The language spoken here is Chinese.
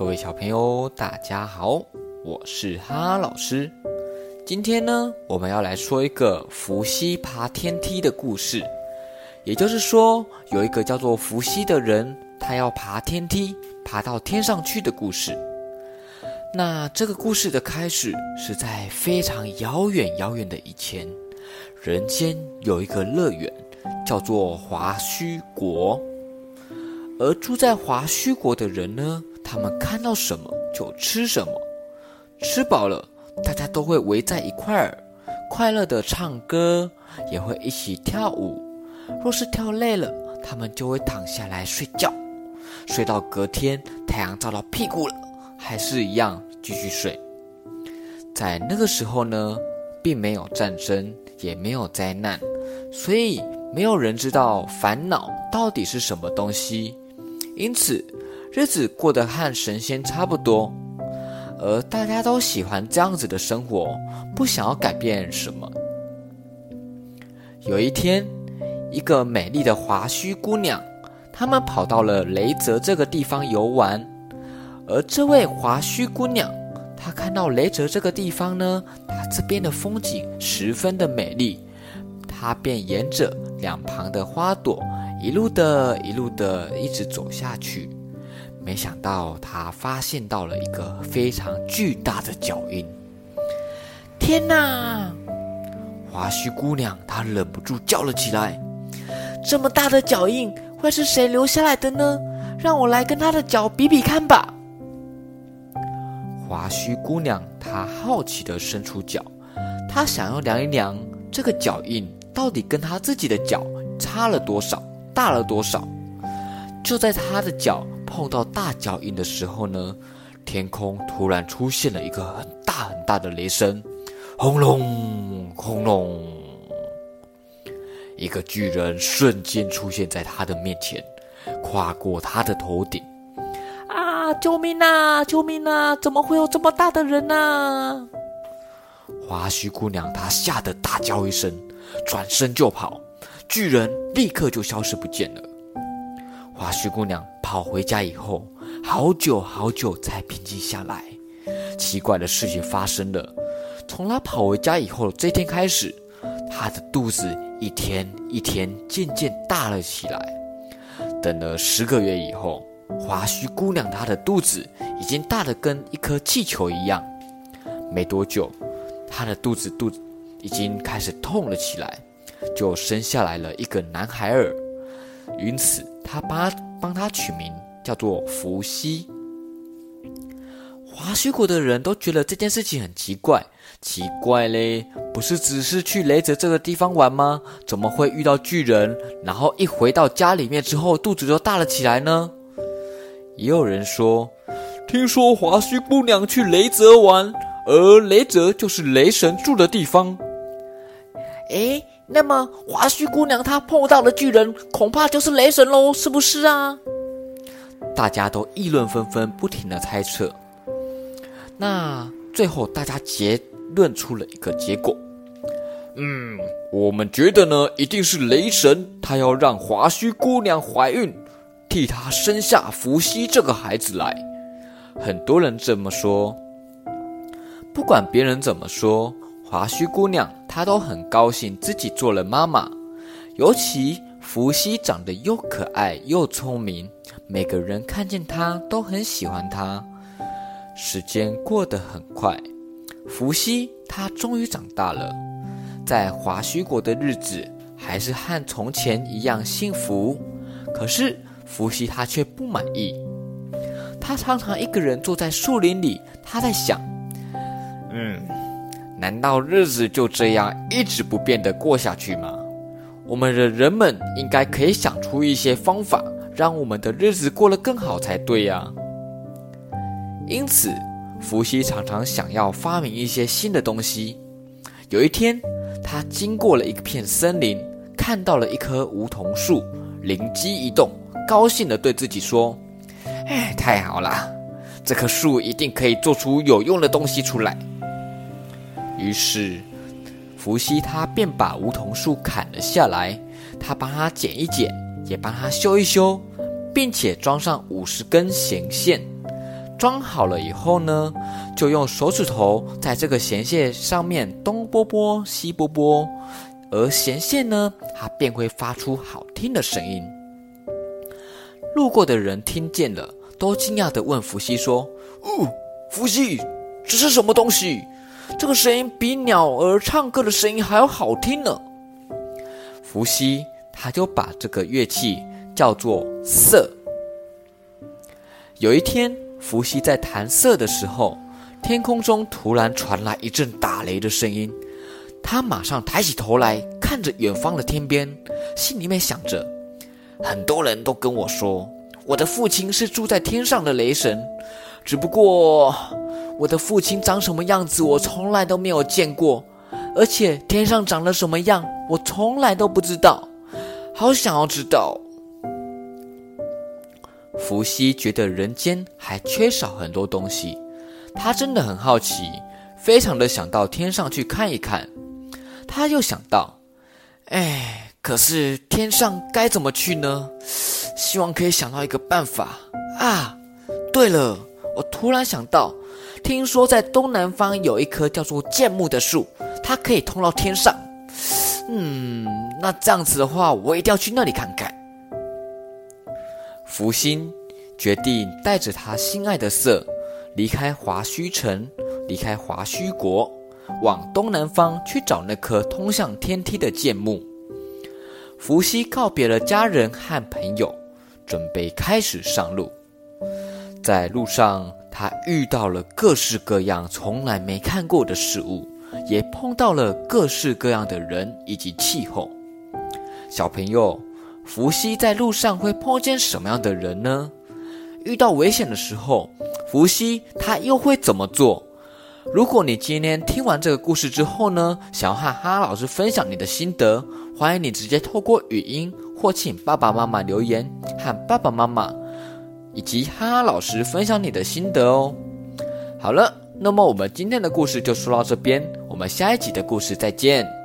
各位小朋友，大家好，我是哈老师。今天呢，我们要来说一个伏羲爬天梯的故事。也就是说，有一个叫做伏羲的人，他要爬天梯，爬到天上去的故事。那这个故事的开始是在非常遥远遥远的以前，人间有一个乐园，叫做华胥国。而住在华胥国的人呢，他们看到什么就吃什么，吃饱了，大家都会围在一块儿，快乐的唱歌，也会一起跳舞。若是跳累了，他们就会躺下来睡觉，睡到隔天太阳照到屁股了，还是一样继续睡。在那个时候呢，并没有战争，也没有灾难，所以没有人知道烦恼到底是什么东西。因此，日子过得和神仙差不多，而大家都喜欢这样子的生活，不想要改变什么。有一天，一个美丽的华胥姑娘，他们跑到了雷泽这个地方游玩。而这位华胥姑娘，她看到雷泽这个地方呢，它这边的风景十分的美丽，她便沿着两旁的花朵。一路的，一路的，一直走下去，没想到他发现到了一个非常巨大的脚印。天哪！华胥姑娘她忍不住叫了起来：“这么大的脚印，会是谁留下来的呢？让我来跟他的脚比比看吧。”华胥姑娘她好奇的伸出脚，她想要量一量这个脚印到底跟她自己的脚差了多少。大了多少？就在她的脚碰到大脚印的时候呢，天空突然出现了一个很大很大的雷声，轰隆轰隆，一个巨人瞬间出现在他的面前，跨过他的头顶。啊！救命啊！救命啊！怎么会有这么大的人呢？花须姑娘她吓得大叫一声，转身就跑。巨人立刻就消失不见了。花须姑娘跑回家以后，好久好久才平静下来。奇怪的事情发生了，从她跑回家以后这天开始，她的肚子一天一天渐渐大了起来。等了十个月以后，华胥姑娘她的肚子已经大得跟一颗气球一样。没多久，她的肚子肚子已经开始痛了起来。就生下来了一个男孩儿，因此他帮帮他取名叫做伏羲。华胥国的人都觉得这件事情很奇怪，奇怪嘞，不是只是去雷泽这个地方玩吗？怎么会遇到巨人？然后一回到家里面之后，肚子就大了起来呢？也有人说，听说华胥姑娘去雷泽玩，而雷泽就是雷神住的地方。诶。那么，华胥姑娘她碰到的巨人，恐怕就是雷神喽，是不是啊？大家都议论纷纷，不停的猜测。那最后，大家结论出了一个结果。嗯，我们觉得呢，一定是雷神，他要让华胥姑娘怀孕，替他生下伏羲这个孩子来。很多人这么说。不管别人怎么说。华胥姑娘，她都很高兴自己做了妈妈。尤其伏羲长得又可爱又聪明，每个人看见他都很喜欢他。时间过得很快，伏羲他终于长大了。在华胥国的日子还是和从前一样幸福。可是伏羲他却不满意，他常常一个人坐在树林里，他在想：嗯。难道日子就这样一直不变的过下去吗？我们的人们应该可以想出一些方法，让我们的日子过得更好才对呀。因此，伏羲常常想要发明一些新的东西。有一天，他经过了一片森林，看到了一棵梧桐树，灵机一动，高兴地对自己说：“哎，太好了，这棵树一定可以做出有用的东西出来。”于是，伏羲他便把梧桐树砍了下来，他帮他剪一剪，也帮他修一修，并且装上五十根弦线，装好了以后呢，就用手指头在这个弦线上面东拨拨西拨拨，而弦线呢，它便会发出好听的声音。路过的人听见了，都惊讶地问伏羲说：“哦，伏羲，这是什么东西？这个声音比鸟儿唱歌的声音还要好听呢。”伏羲他就把这个乐器叫做瑟。有一天，伏羲在弹瑟的时候，天空中突然传来一阵打雷的声音。他马上抬起头来看着远方的天边，心里面想着。很多人都跟我说，我的父亲是住在天上的雷神，只不过我的父亲长什么样子，我从来都没有见过，而且天上长了什么样，我从来都不知道。好想要知道。伏羲觉得人间还缺少很多东西，他真的很好奇，非常的想到天上去看一看。他又想到，哎。可是天上该怎么去呢？希望可以想到一个办法啊！对了，我突然想到，听说在东南方有一棵叫做剑木的树，它可以通到天上。嗯，那这样子的话，我一定要去那里看看。福星决定带着他心爱的色离开华胥城，离开华胥国，往东南方去找那棵通向天梯的剑木。伏羲告别了家人和朋友，准备开始上路。在路上，他遇到了各式各样从来没看过的事物，也碰到了各式各样的人以及气候。小朋友，伏羲在路上会碰见什么样的人呢？遇到危险的时候，伏羲他又会怎么做？如果你今天听完这个故事之后呢，想要和哈老师分享你的心得。欢迎你直接透过语音或请爸爸妈妈留言，和爸爸妈妈以及哈哈老师分享你的心得哦。好了，那么我们今天的故事就说到这边，我们下一集的故事再见。